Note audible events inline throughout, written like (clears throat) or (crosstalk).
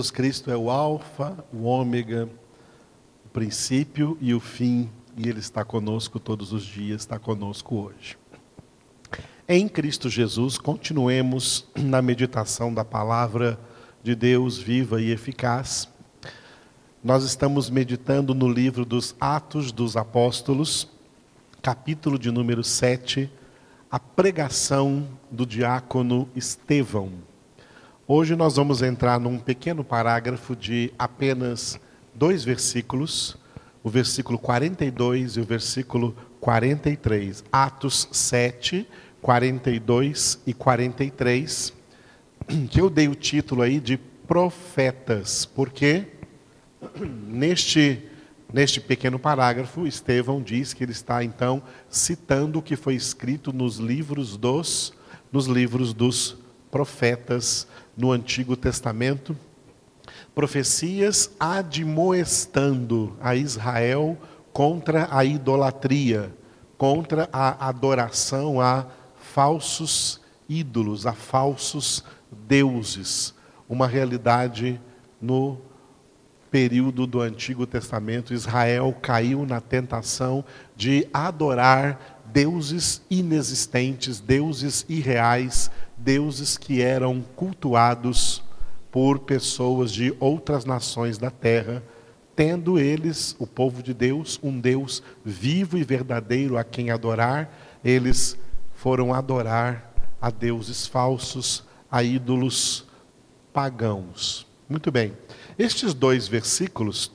Jesus Cristo é o Alfa, o Ômega, o princípio e o fim, e Ele está conosco todos os dias, está conosco hoje. Em Cristo Jesus, continuemos na meditação da palavra de Deus viva e eficaz. Nós estamos meditando no livro dos Atos dos Apóstolos, capítulo de número 7, a pregação do diácono Estevão. Hoje nós vamos entrar num pequeno parágrafo de apenas dois versículos, o versículo 42 e o versículo 43. Atos 7, 42 e 43, que eu dei o título aí de profetas, porque neste, neste pequeno parágrafo, Estevão diz que ele está então citando o que foi escrito nos livros dos, nos livros dos profetas no Antigo Testamento, profecias admoestando a Israel contra a idolatria, contra a adoração a falsos ídolos, a falsos deuses. Uma realidade no período do Antigo Testamento, Israel caiu na tentação de adorar deuses inexistentes, deuses irreais, deuses que eram cultuados por pessoas de outras nações da terra, tendo eles, o povo de Deus, um Deus vivo e verdadeiro a quem adorar, eles foram adorar a deuses falsos, a ídolos pagãos. Muito bem. Estes dois versículos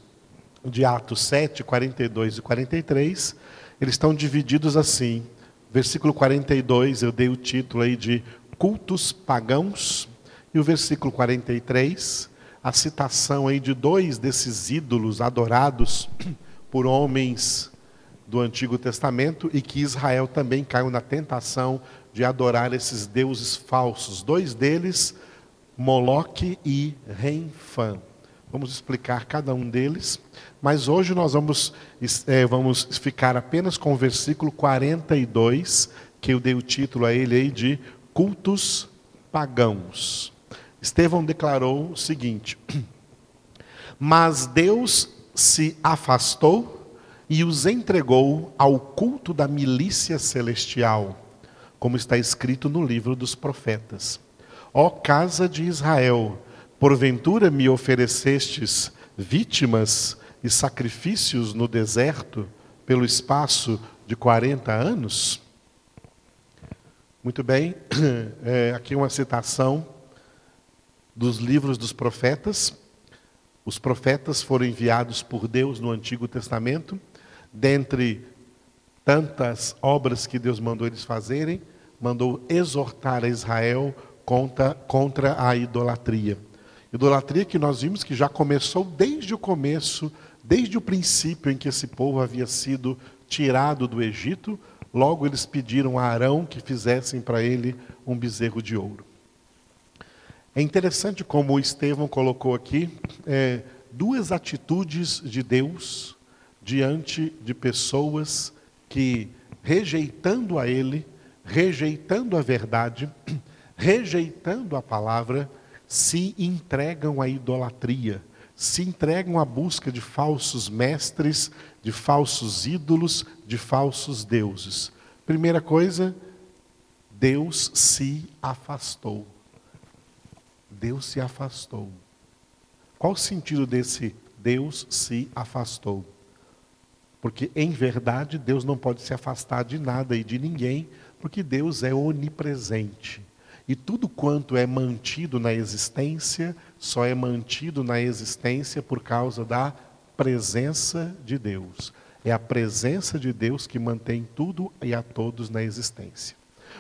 de Atos 7, 42 e 43, eles estão divididos assim. Versículo 42, eu dei o título aí de cultos pagãos, e o versículo 43, a citação aí de dois desses ídolos adorados (clears throat) por homens do Antigo Testamento e que Israel também caiu na tentação de adorar esses deuses falsos. Dois deles, Moloque e Renfã. Vamos explicar cada um deles, mas hoje nós vamos, é, vamos ficar apenas com o versículo 42, que eu dei o título a ele aí de cultos pagãos. Estevão declarou o seguinte: (clears throat) Mas Deus se afastou e os entregou ao culto da milícia celestial, como está escrito no livro dos profetas. Ó casa de Israel, porventura me oferecestes vítimas e sacrifícios no deserto pelo espaço de quarenta anos? Muito bem, (clears throat) é, aqui uma citação dos livros dos profetas. Os profetas foram enviados por Deus no Antigo Testamento, dentre tantas obras que Deus mandou eles fazerem, mandou exortar a Israel contra, contra a idolatria. Idolatria que nós vimos que já começou desde o começo, desde o princípio em que esse povo havia sido tirado do Egito, Logo eles pediram a Arão que fizessem para ele um bezerro de ouro. É interessante como o Estevão colocou aqui é, duas atitudes de Deus diante de pessoas que, rejeitando a Ele, rejeitando a verdade, (clears throat) rejeitando a palavra, se entregam à idolatria, se entregam à busca de falsos mestres, de falsos ídolos, de falsos deuses. Primeira coisa, Deus se afastou. Deus se afastou. Qual o sentido desse Deus se afastou? Porque, em verdade, Deus não pode se afastar de nada e de ninguém, porque Deus é onipresente. E tudo quanto é mantido na existência, só é mantido na existência por causa da presença de Deus. É a presença de Deus que mantém tudo e a todos na existência.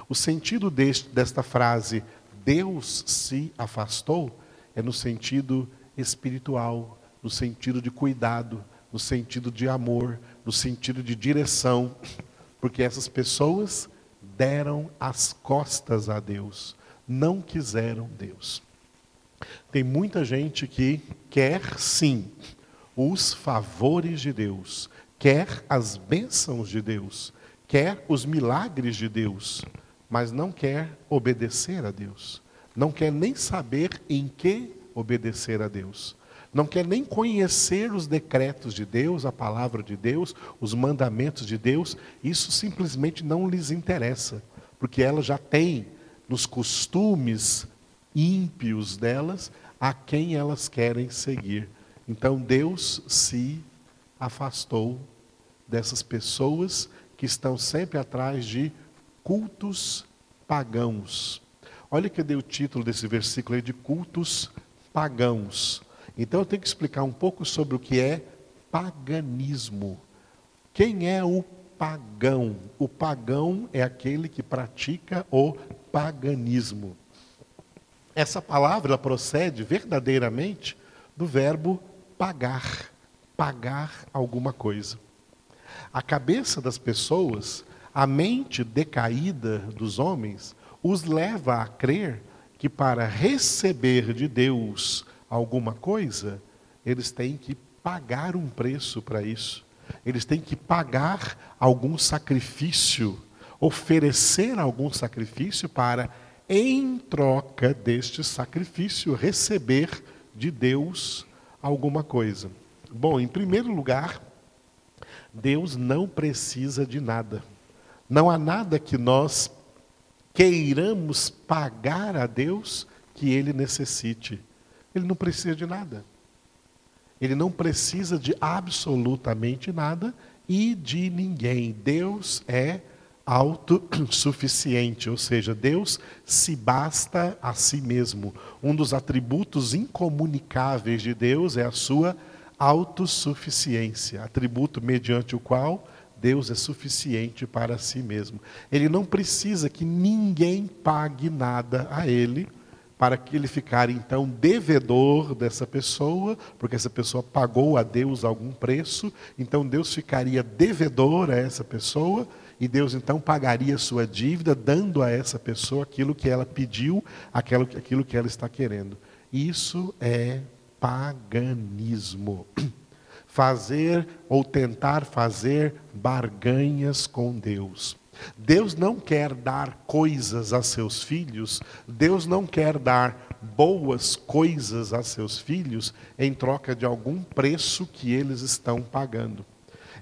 O sentido deste, desta frase, Deus se afastou, é no sentido espiritual, no sentido de cuidado, no sentido de amor, no sentido de direção, porque essas pessoas deram as costas a Deus, não quiseram Deus. Tem muita gente que quer sim os favores de Deus, quer as bênçãos de Deus, quer os milagres de Deus, mas não quer obedecer a Deus, não quer nem saber em que obedecer a Deus. Não quer nem conhecer os decretos de Deus, a palavra de Deus, os mandamentos de Deus. Isso simplesmente não lhes interessa, porque elas já têm nos costumes ímpios delas a quem elas querem seguir. Então Deus se afastou dessas pessoas que estão sempre atrás de cultos pagãos. Olha que eu dei o título desse versículo aí de cultos pagãos. Então eu tenho que explicar um pouco sobre o que é paganismo. Quem é o pagão? O pagão é aquele que pratica o paganismo. Essa palavra procede verdadeiramente do verbo pagar, pagar alguma coisa. A cabeça das pessoas, a mente decaída dos homens, os leva a crer que para receber de Deus alguma coisa, eles têm que pagar um preço para isso. Eles têm que pagar algum sacrifício, oferecer algum sacrifício para, em troca deste sacrifício, receber de Deus alguma coisa. Bom, em primeiro lugar, Deus não precisa de nada. Não há nada que nós queiramos pagar a Deus que ele necessite. Ele não precisa de nada. Ele não precisa de absolutamente nada e de ninguém. Deus é autossuficiente, ou seja, Deus se basta a si mesmo. Um dos atributos incomunicáveis de Deus é a sua autossuficiência, atributo mediante o qual Deus é suficiente para si mesmo. Ele não precisa que ninguém pague nada a ele para que ele ficar então devedor dessa pessoa, porque essa pessoa pagou a Deus algum preço, então Deus ficaria devedor a essa pessoa e Deus então pagaria sua dívida, dando a essa pessoa aquilo que ela pediu, aquilo, aquilo que ela está querendo. Isso é paganismo. (clears throat) Fazer ou tentar fazer barganhas com Deus. Deus não quer dar coisas a seus filhos, Deus não quer dar boas coisas a seus filhos em troca de algum preço que eles estão pagando.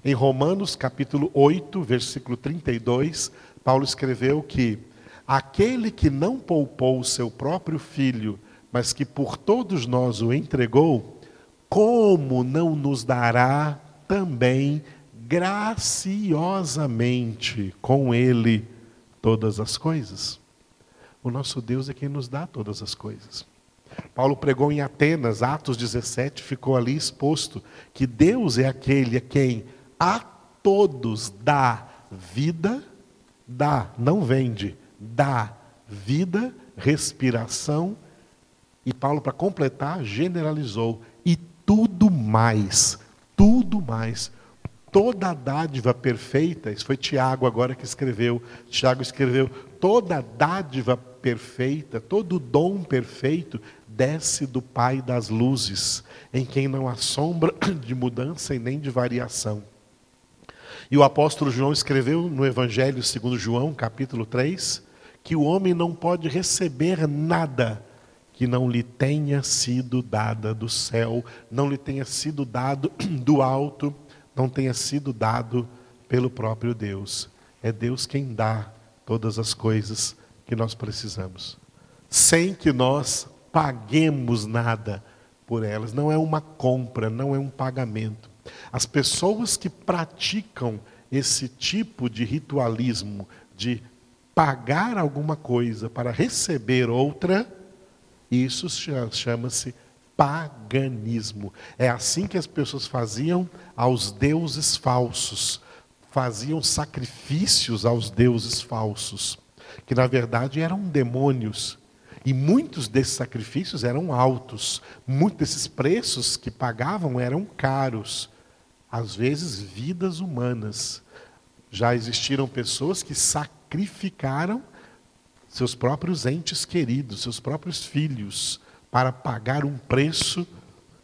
Em Romanos capítulo 8, versículo 32, Paulo escreveu que aquele que não poupou o seu próprio filho, mas que por todos nós o entregou, como não nos dará também graciosamente com ele todas as coisas? O nosso Deus é quem nos dá todas as coisas. Paulo pregou em Atenas, Atos 17, ficou ali exposto que Deus é aquele a quem a todos dá vida, dá, não vende, dá vida, respiração e Paulo, para completar, generalizou. E tudo mais, tudo mais. Toda dádiva perfeita, isso foi Tiago agora que escreveu. Tiago escreveu: toda dádiva perfeita, todo dom perfeito desce do Pai das luzes, em quem não há sombra (coughs) de mudança e nem de variação. E o apóstolo João escreveu no Evangelho segundo João, capítulo 3, que o homem não pode receber nada que não lhe tenha sido dada do céu, não lhe tenha sido dado (clears throat) do alto, não tenha sido dado pelo próprio Deus. É Deus quem dá todas as coisas que nós precisamos, sem que nós paguemos nada por elas. Não é uma compra, não é um pagamento. As pessoas que praticam esse tipo de ritualismo, de pagar alguma coisa para receber outra, isso chama-se paganismo. É assim que as pessoas faziam aos deuses falsos, faziam sacrifícios aos deuses falsos, que na verdade eram demônios. E muitos desses sacrifícios eram altos, muitos desses preços que pagavam eram caros, às vezes vidas humanas. Já existiram pessoas que sacrificaram seus próprios entes queridos, seus próprios filhos, para pagar um preço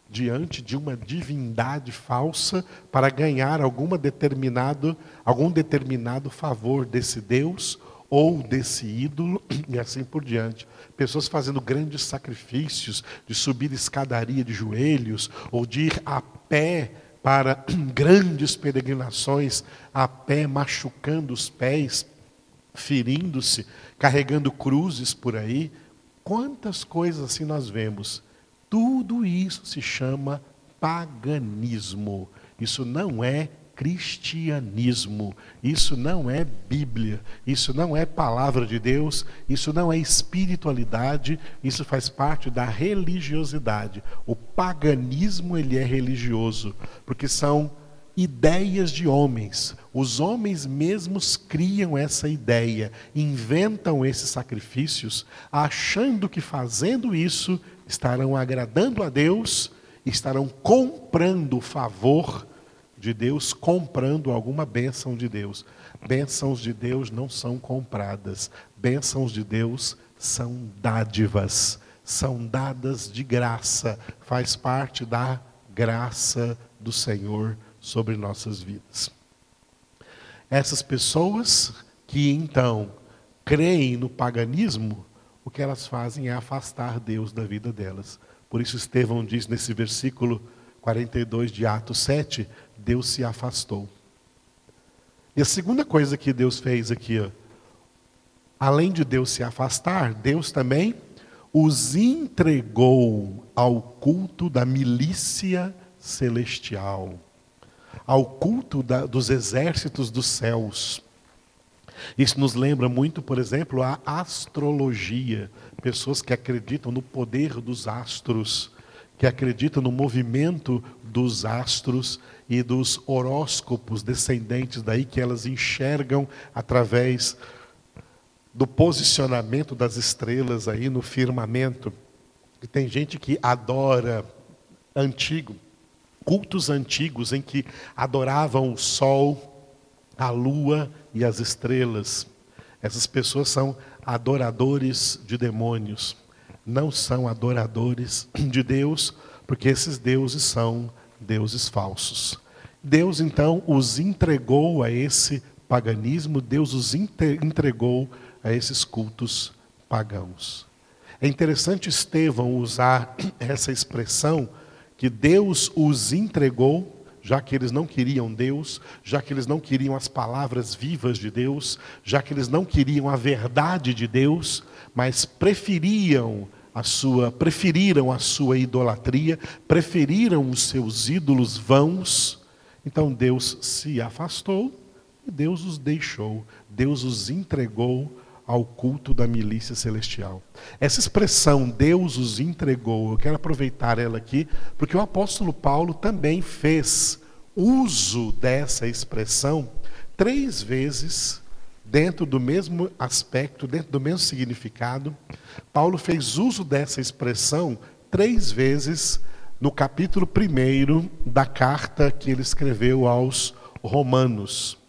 diante de uma divindade falsa para ganhar alguma determinado, algum determinado favor desse Deus ou desse ídolo (clears throat) e assim por diante. Pessoas fazendo grandes sacrifícios de subir escadaria de joelhos ou de ir a pé para (clears throat) grandes peregrinações, a pé machucando os pés, ferindo-se, carregando cruzes por aí. Quantas coisas assim nós vemos. Tudo isso se chama paganismo. Isso não é cristianismo. Isso não é Bíblia, isso não é palavra de Deus, isso não é espiritualidade, isso faz parte da religiosidade. O paganismo ele é religioso, porque são ideias de homens. Os homens mesmos criam essa ideia, inventam esses sacrifícios, achando que fazendo isso estarão agradando a Deus, estarão comprando o favor de Deus comprando alguma bênção de Deus. Bênçãos de Deus não são compradas. Bênçãos de Deus são dádivas, são dadas de graça, faz parte da graça do Senhor sobre nossas vidas. Essas pessoas que então creem no paganismo, o que elas fazem é afastar Deus da vida delas. Por isso Estevão diz nesse versículo 42 de Atos 7, Deus se afastou. E a segunda coisa que Deus fez aqui, ó, além de Deus se afastar, Deus também os entregou ao culto da milícia celestial, ao culto da, dos exércitos dos céus. Isso nos lembra muito, por exemplo, a astrologia, pessoas que acreditam no poder dos astros, que acreditam no movimento dos astros e dos horóscopos descendentes daí que elas enxergam através do posicionamento das estrelas aí no firmamento. E tem gente que adora antigo, cultos antigos em que adoravam o sol, a lua e as estrelas. Essas pessoas são adoradores de demônios, não são adoradores (clears throat) de Deus, porque esses deuses são deuses falsos. Deus então os entregou a esse paganismo, Deus os entregou a esses cultos pagãos. É interessante Estevão usar (clears throat) essa expressão que Deus os entregou, já que eles não queriam Deus, já que eles não queriam as palavras vivas de Deus, já que eles não queriam a verdade de Deus, mas preferiam a sua, preferiram a sua idolatria, preferiram os seus ídolos vãos. Então Deus se afastou e Deus os deixou, Deus os entregou ao culto da milícia celestial. Essa expressão Deus os entregou, eu quero aproveitar ela aqui, porque o apóstolo Paulo também fez uso dessa expressão três vezes dentro do mesmo aspecto, dentro do mesmo significado. Paulo fez uso dessa expressão três vezes no capítulo 1 da carta que ele escreveu aos Romanos.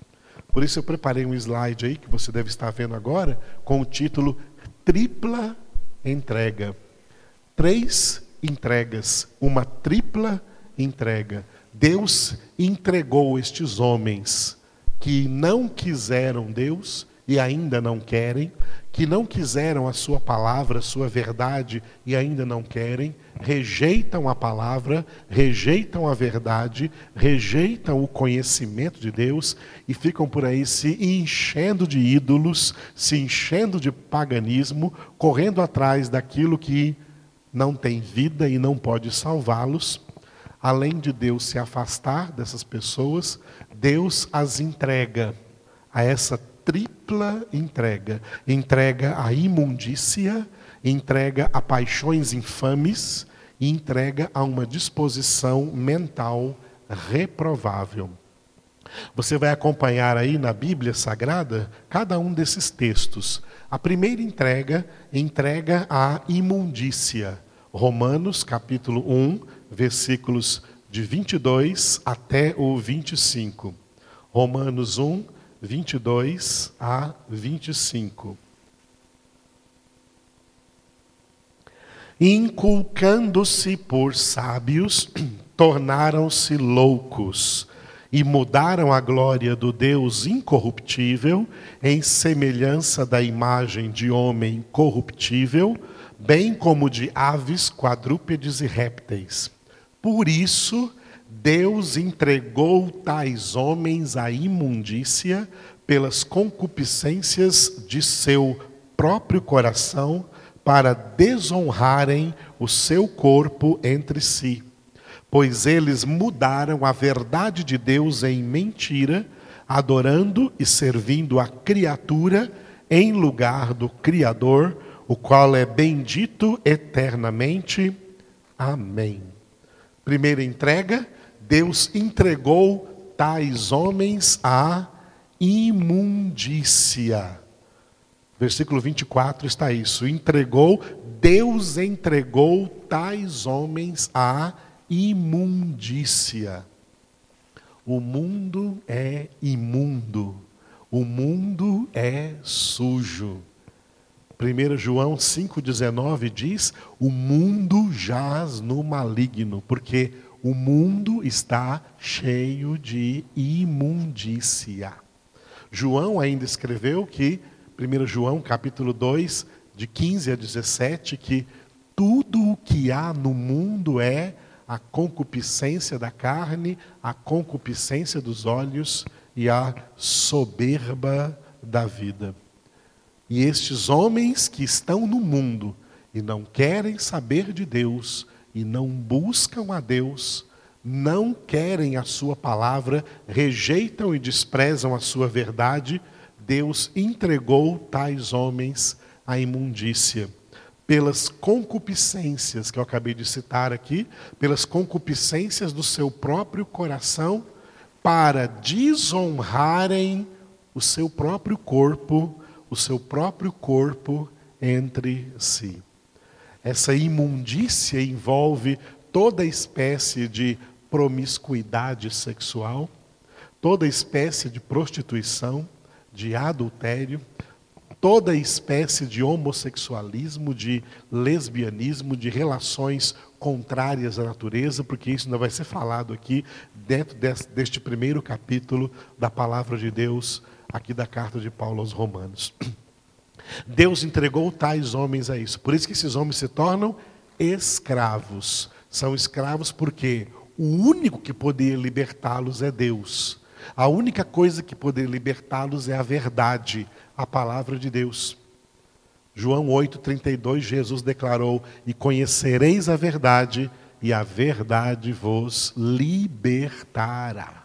Por isso eu preparei um slide aí que você deve estar vendo agora com o título Tripla entrega. Três entregas, uma tripla entrega. Deus entregou estes homens que não quiseram Deus e ainda não querem, que não quiseram a sua palavra, a sua verdade e ainda não querem, rejeitam a palavra, rejeitam a verdade, rejeitam o conhecimento de Deus e ficam por aí se enchendo de ídolos, se enchendo de paganismo, correndo atrás daquilo que não tem vida e não pode salvá-los. Além de Deus se afastar dessas pessoas, Deus as entrega a essa tripla entrega: entrega a imundícia, entrega a paixões infames e entrega a uma disposição mental reprovável. Você vai acompanhar aí na Bíblia Sagrada cada um desses textos. A primeira entrega entrega a imundícia. Romanos capítulo 1, versículos de 22 até o 25. Romanos 1, 22 a 25. Inculcando-se por sábios, (clears throat) tornaram-se loucos e mudaram a glória do Deus incorruptível em semelhança da imagem de homem corruptível, bem como de aves, quadrúpedes e répteis. Por isso, Deus entregou tais homens à imundícia pelas concupiscências de seu próprio coração, para desonrarem o seu corpo entre si pois eles mudaram a verdade de Deus em mentira, adorando e servindo a criatura em lugar do Criador, o qual é bendito eternamente. Amém. Primeira entrega: Deus entregou tais homens à imundícia. Versículo 24 está isso. Entregou, Deus entregou tais homens à imundícia. O mundo é imundo. O mundo é sujo. 1 João 5,19 diz: O mundo jaz no maligno, porque o mundo está cheio de imundícia. João ainda escreveu que, 1 João capítulo 2, de 15 a 17, que tudo o que há no mundo é a concupiscência da carne, a concupiscência dos olhos e a soberba da vida. E estes homens que estão no mundo e não querem saber de Deus e não buscam a Deus, não querem a sua palavra, rejeitam e desprezam a sua verdade, Deus entregou tais homens à imundícia pelas concupiscências que eu acabei de citar aqui, pelas concupiscências do seu próprio coração, para desonrarem o seu próprio corpo, o seu próprio corpo entre si. Essa imundícia envolve toda espécie de promiscuidade sexual, toda espécie de prostituição, de adultério, toda espécie de homossexualismo, de lesbianismo, de relações contrárias à natureza, porque isso ainda vai ser falado aqui dentro deste primeiro capítulo da palavra de Deus, aqui da carta de Paulo aos Romanos. Deus entregou tais homens a isso. Por isso que esses homens se tornam escravos. São escravos porque o único que poderia libertá-los é Deus. A única coisa que poderia libertá-los é a verdade a palavra de Deus. João 8,32, Jesus declarou: E conhecereis a verdade, e a verdade vos libertará.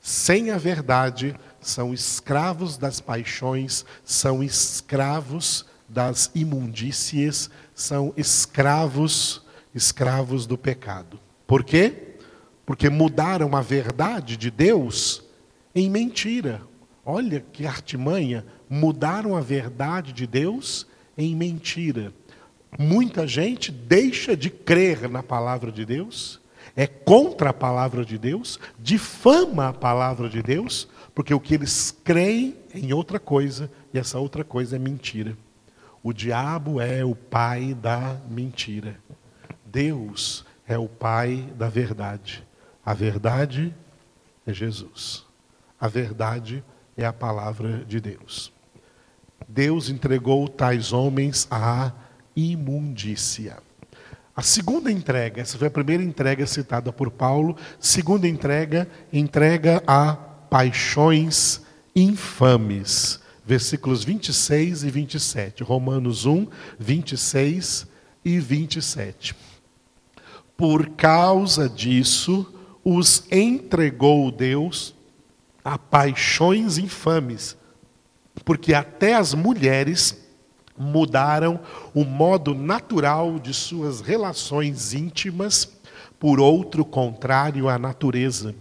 Sem a verdade, são escravos das paixões, são escravos das imundícias, são escravos, escravos do pecado. Por quê? Porque mudaram a verdade de Deus em mentira. Olha que artimanha mudaram a verdade de Deus em mentira. Muita gente deixa de crer na palavra de Deus, é contra a palavra de Deus, difama a palavra de Deus, porque o que eles creem é em outra coisa, e essa outra coisa é mentira. O diabo é o pai da mentira. Deus é o pai da verdade. A verdade é Jesus. A verdade é a palavra de Deus. Deus entregou tais homens à imundícia. A segunda entrega, essa foi a primeira entrega citada por Paulo, segunda entrega, entrega a paixões infames. Versículos 26 e 27. Romanos 1, 26 e 27. Por causa disso, os entregou Deus a paixões infames porque até as mulheres mudaram o modo natural de suas relações íntimas por outro contrário à natureza.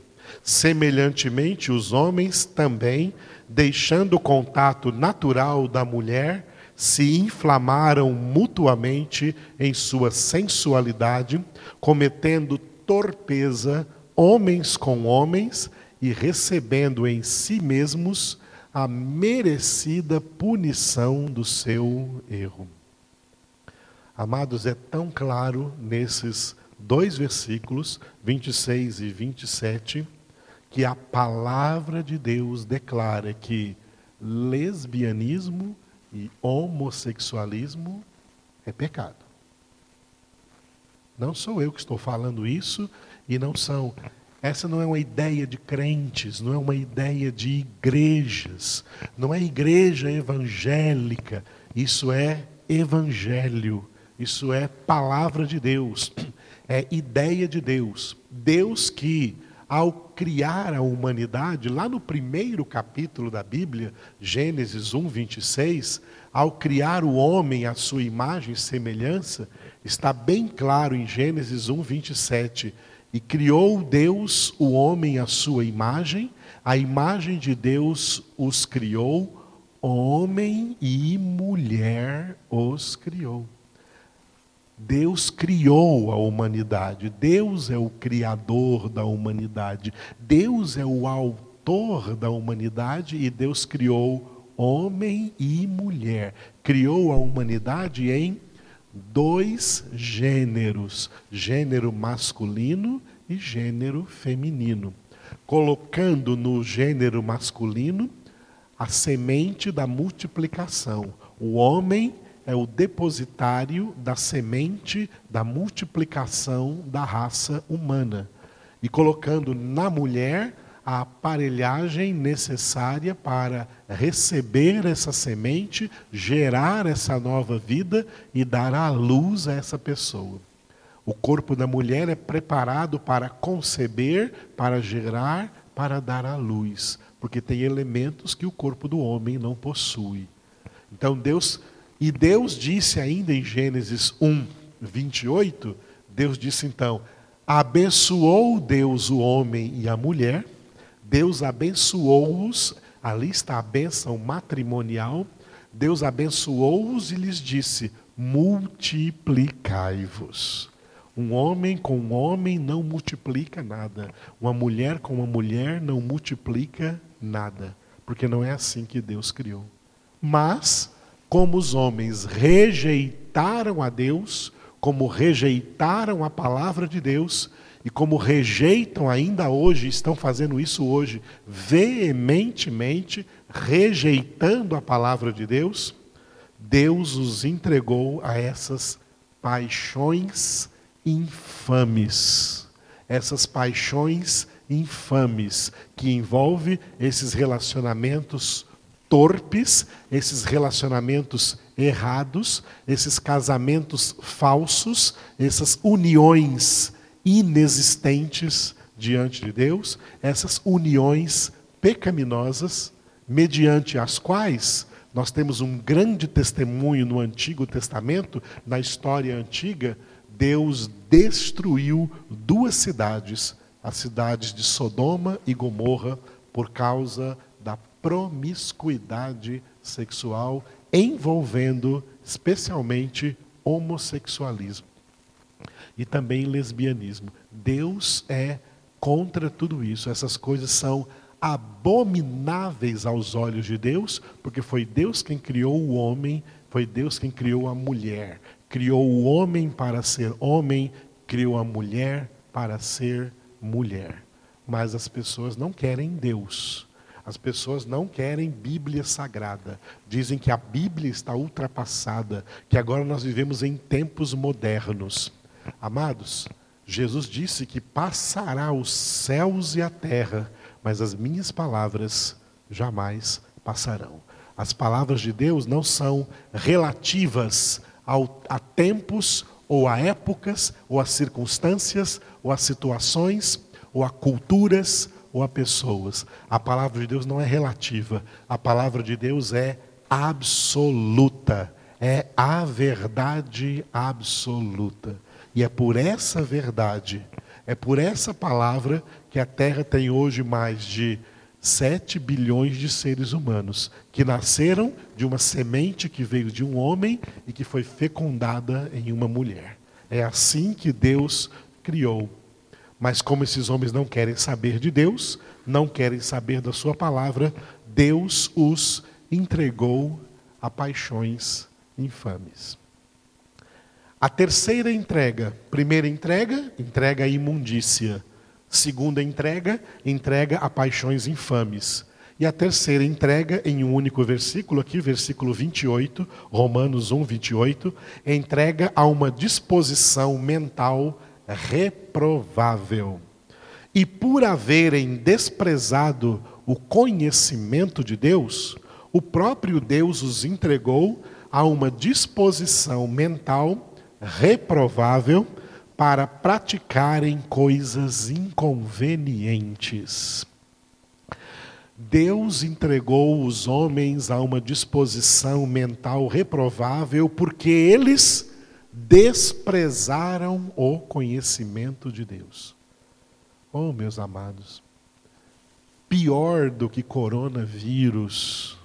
Semelhantemente, os homens também, deixando o contato natural da mulher, se inflamaram mutuamente em sua sensualidade, cometendo torpeza homens com homens e recebendo em si mesmos a merecida punição do seu erro. Amados, é tão claro nesses dois versículos, 26 e 27, que a palavra de Deus declara que lesbianismo e homossexualismo é pecado. Não sou eu que estou falando isso e não são. Essa não é uma ideia de crentes, não é uma ideia de igrejas, não é igreja evangélica. Isso é evangelho, isso é palavra de Deus, (clears throat) é ideia de Deus. Deus que ao criar a humanidade, lá no primeiro capítulo da Bíblia, Gênesis 1, 26, ao criar o homem à sua imagem e semelhança, está bem claro em Gênesis 1, 27. E criou Deus o homem à sua imagem, a imagem de Deus os criou, homem e mulher os criou. Deus criou a humanidade, Deus é o criador da humanidade, Deus é o autor da humanidade e Deus criou homem e mulher. Criou a humanidade em dois gêneros: gênero masculino e gênero feminino. Colocando no gênero masculino a semente da multiplicação. O homem é o depositário da semente da multiplicação da raça humana. E colocando na mulher a aparelhagem necessária para receber essa semente, gerar essa nova vida e dar à luz a essa pessoa. O corpo da mulher é preparado para conceber, para gerar, para dar à luz, porque tem elementos que o corpo do homem não possui. Então Deus e Deus disse ainda em Gênesis 1, 28, Deus disse então: abençoou Deus o homem e a mulher, Deus abençoou-os, ali está a bênção matrimonial, Deus abençoou-os e lhes disse: multiplicai-vos. Um homem com um homem não multiplica nada. Uma mulher com uma mulher não multiplica nada. Porque não é assim que Deus criou. Mas como os homens rejeitaram a Deus, como rejeitaram a palavra de Deus, e como rejeitam ainda hoje, estão fazendo isso hoje, veementemente, rejeitando a palavra de Deus, Deus os entregou a essas paixões infames. Essas paixões infames que envolve esses relacionamentos torpes, esses relacionamentos errados, esses casamentos falsos, essas uniões inexistentes diante de Deus, essas uniões pecaminosas, mediante as quais nós temos um grande testemunho no Antigo Testamento, na história antiga, Deus destruiu duas cidades, as cidades de Sodoma e Gomorra, por causa promiscuidade sexual envolvendo especialmente homossexualismo e também lesbianismo. Deus é contra tudo isso. Essas coisas são abomináveis aos olhos de Deus, porque foi Deus quem criou o homem, foi Deus quem criou a mulher. Criou o homem para ser homem, criou a mulher para ser mulher. Mas as pessoas não querem Deus. As pessoas não querem Bíblia sagrada. Dizem que a Bíblia está ultrapassada, que agora nós vivemos em tempos modernos. Amados, Jesus disse que passará os céus e a terra, mas as minhas palavras jamais passarão. As palavras de Deus não são relativas ao, a tempos ou a épocas, ou a circunstâncias, ou a situações, ou a culturas, ou a pessoas. A palavra de Deus não é relativa, a palavra de Deus é absoluta, é a verdade absoluta. E é por essa verdade, é por essa palavra que a Terra tem hoje mais de 7 bilhões de seres humanos que nasceram de uma semente que veio de um homem e que foi fecundada em uma mulher. É assim que Deus criou mas como esses homens não querem saber de Deus, não querem saber da sua palavra, Deus os entregou a paixões infames. A terceira entrega, primeira entrega, entrega a imundícia. Segunda entrega, entrega a paixões infames. E a terceira entrega, em um único versículo, aqui, versículo 28, Romanos 1, 28, entrega a uma disposição mental reprovável. E por haverem desprezado o conhecimento de Deus, o próprio Deus os entregou a uma disposição mental reprovável para praticarem coisas inconvenientes. Deus entregou os homens a uma disposição mental reprovável porque eles desprezaram o conhecimento de Deus. Oh, meus amados, pior do que coronavírus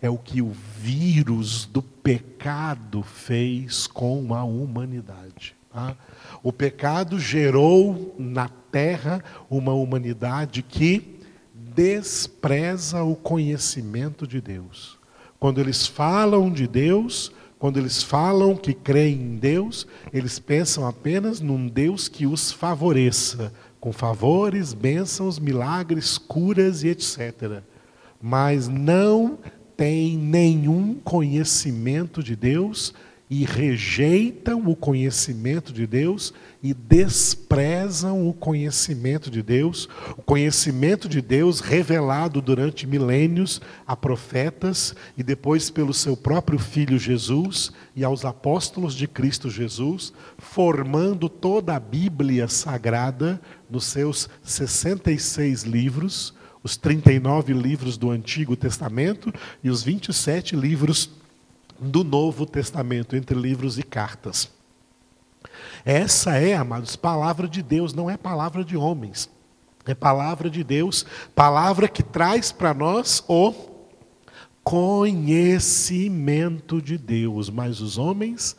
é o que o vírus do pecado fez com a humanidade. Tá? O pecado gerou na terra uma humanidade que despreza o conhecimento de Deus. Quando eles falam de Deus, quando eles falam que creem em Deus, eles pensam apenas num Deus que os favoreça, com favores, bênçãos, milagres, curas e etc. Mas não tem nenhum conhecimento de Deus e rejeitam o conhecimento de Deus e desprezam o conhecimento de Deus, o conhecimento de Deus revelado durante milênios a profetas e depois pelo seu próprio filho Jesus e aos apóstolos de Cristo Jesus, formando toda a Bíblia sagrada nos seus 66 livros, os 39 livros do Antigo Testamento e os 27 livros do Novo Testamento, entre livros e cartas. Essa é, amados, palavra de Deus, não é palavra de homens. É palavra de Deus, palavra que traz para nós o conhecimento de Deus, mas os homens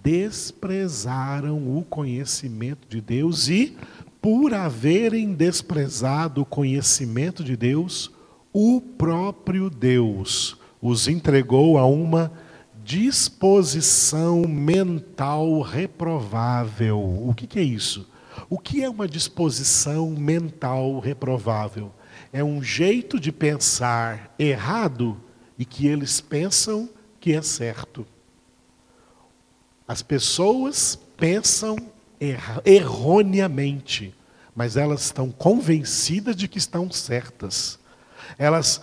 desprezaram o conhecimento de Deus e, por haverem desprezado o conhecimento de Deus, o próprio Deus os entregou a uma disposição mental reprovável. O que, que é isso? O que é uma disposição mental reprovável? É um jeito de pensar errado e que eles pensam que é certo. As pessoas pensam er erroneamente, mas elas estão convencidas de que estão certas. Elas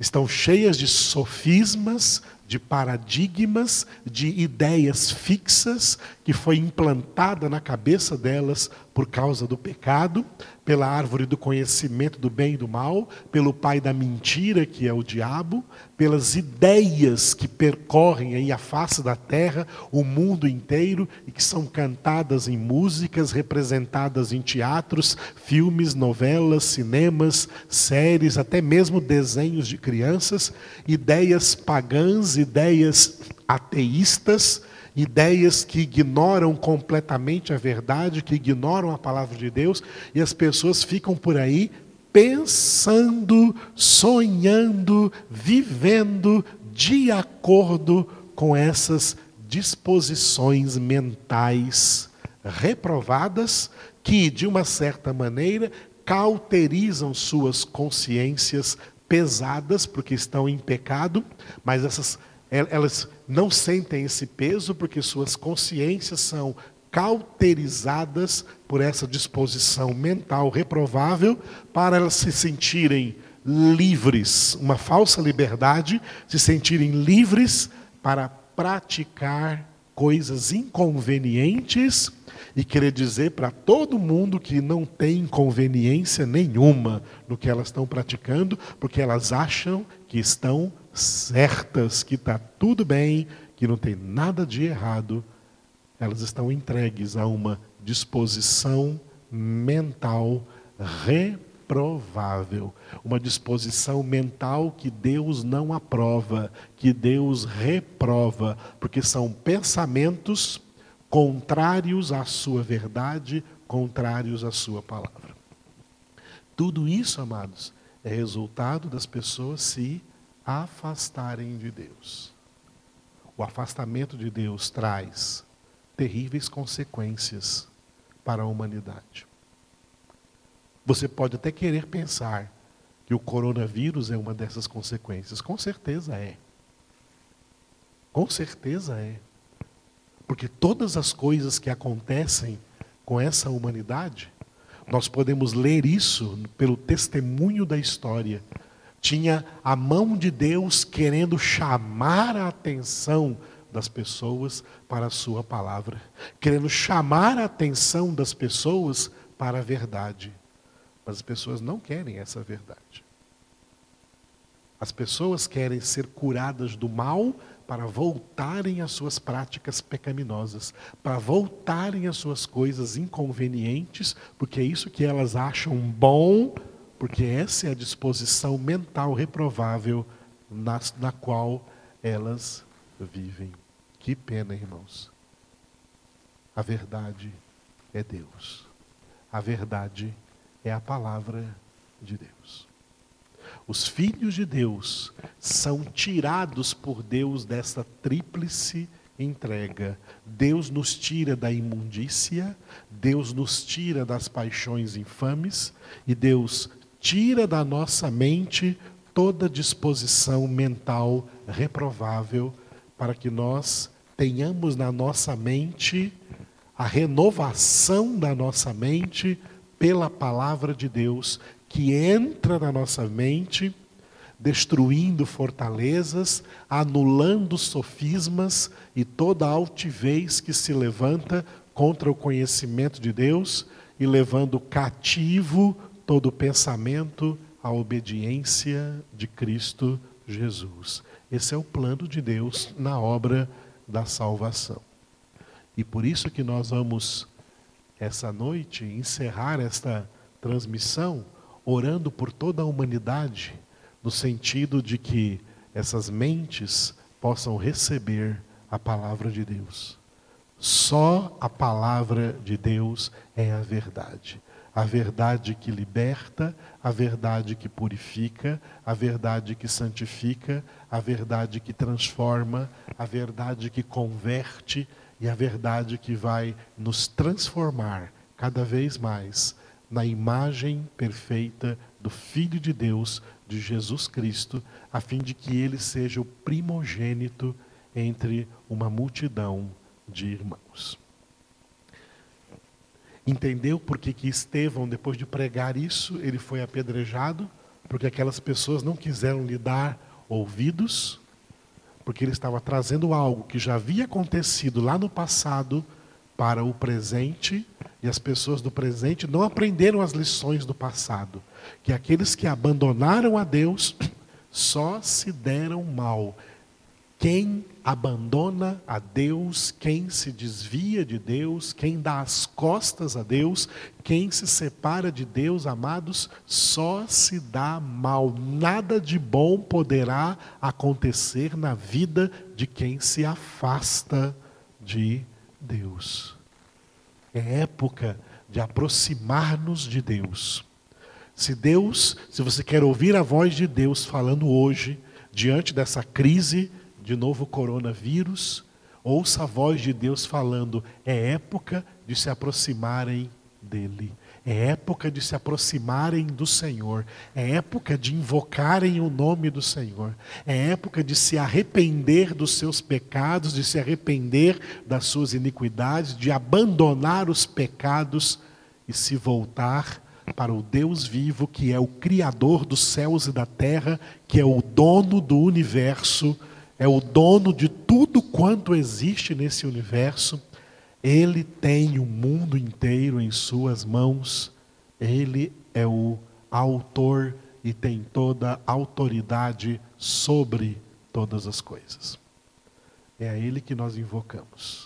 estão cheias de sofismas, de paradigmas, de ideias fixas que foi implantada na cabeça delas por causa do pecado, pela árvore do conhecimento do bem e do mal, pelo pai da mentira, que é o diabo, pelas ideias que percorrem aí a face da terra, o mundo inteiro e que são cantadas em músicas, representadas em teatros, filmes, novelas, cinemas, séries, até mesmo desenhos de crianças, ideias pagãs, ideias ateístas, ideias que ignoram completamente a verdade, que ignoram a palavra de Deus, e as pessoas ficam por aí pensando, sonhando, vivendo de acordo com essas disposições mentais reprovadas que, de uma certa maneira, cauterizam suas consciências pesadas porque estão em pecado, mas essas elas não sentem esse peso porque suas consciências são cauterizadas por essa disposição mental reprovável para elas se sentirem livres, uma falsa liberdade, se sentirem livres para praticar coisas inconvenientes e querer dizer para todo mundo que não tem inconveniência nenhuma no que elas estão praticando, porque elas acham que estão certas que está tudo bem, que não tem nada de errado, elas estão entregues a uma disposição mental reprovável, uma disposição mental que Deus não aprova, que Deus reprova, porque são pensamentos contrários à sua verdade, contrários à sua palavra. Tudo isso, amados, é resultado das pessoas se afastarem de Deus. O afastamento de Deus traz terríveis consequências para a humanidade. Você pode até querer pensar que o coronavírus é uma dessas consequências. Com certeza é. Com certeza é. Porque todas as coisas que acontecem com essa humanidade, nós podemos ler isso pelo testemunho da história. Tinha a mão de Deus querendo chamar a atenção das pessoas para a sua palavra, querendo chamar a atenção das pessoas para a verdade. Mas as pessoas não querem essa verdade. As pessoas querem ser curadas do mal para voltarem às suas práticas pecaminosas, para voltarem às suas coisas inconvenientes, porque é isso que elas acham bom, porque essa é a disposição mental reprovável na, na qual elas vivem. Que pena, irmãos. A verdade é Deus. A verdade é a palavra de Deus. Os filhos de Deus são tirados por Deus dessa tríplice entrega. Deus nos tira da imundícia, Deus nos tira das paixões infames e Deus tira da nossa mente toda disposição mental reprovável para que nós tenhamos na nossa mente a renovação da nossa mente pela palavra de Deus que entra na nossa mente, destruindo fortalezas, anulando sofismas e toda altivez que se levanta contra o conhecimento de Deus e levando cativo todo pensamento à obediência de Cristo Jesus. Esse é o plano de Deus na obra da salvação. E por isso que nós vamos essa noite encerrar esta transmissão orando por toda a humanidade, no sentido de que essas mentes possam receber a palavra de Deus. Só a palavra de Deus é a verdade. A verdade que liberta, a verdade que purifica, a verdade que santifica, a verdade que transforma, a verdade que converte e a verdade que vai nos transformar cada vez mais na imagem perfeita do Filho de Deus, de Jesus Cristo, a fim de que ele seja o primogênito entre uma multidão de irmãos. Entendeu por que, que Estevão, depois de pregar isso, ele foi apedrejado? Porque aquelas pessoas não quiseram lhe dar ouvidos, porque ele estava trazendo algo que já havia acontecido lá no passado para o presente e as pessoas do presente não aprenderam as lições do passado. Que aqueles que abandonaram a Deus só se deram mal. Quem abandona a Deus, quem se desvia de Deus, quem dá as costas a Deus, quem se separa de Deus, amados, só se dá mal. Nada de bom poderá acontecer na vida de quem se afasta de Deus. É época de aproximar-nos de Deus. Se Deus, se você quer ouvir a voz de Deus falando hoje, diante dessa crise de novo coronavírus, ouça a voz de Deus falando: é época de se aproximarem dele. É época de se aproximarem do Senhor. É época de invocarem o nome do Senhor. É época de se arrepender dos seus pecados, de se arrepender das suas iniquidades, de abandonar os pecados e se voltar para o Deus vivo, que é o Criador dos céus e da terra, que é o dono do universo, é o dono de tudo quanto existe nesse universo ele tem o mundo inteiro em suas mãos. Ele é o autor e tem toda a autoridade sobre todas as coisas. É a Ele que nós invocamos.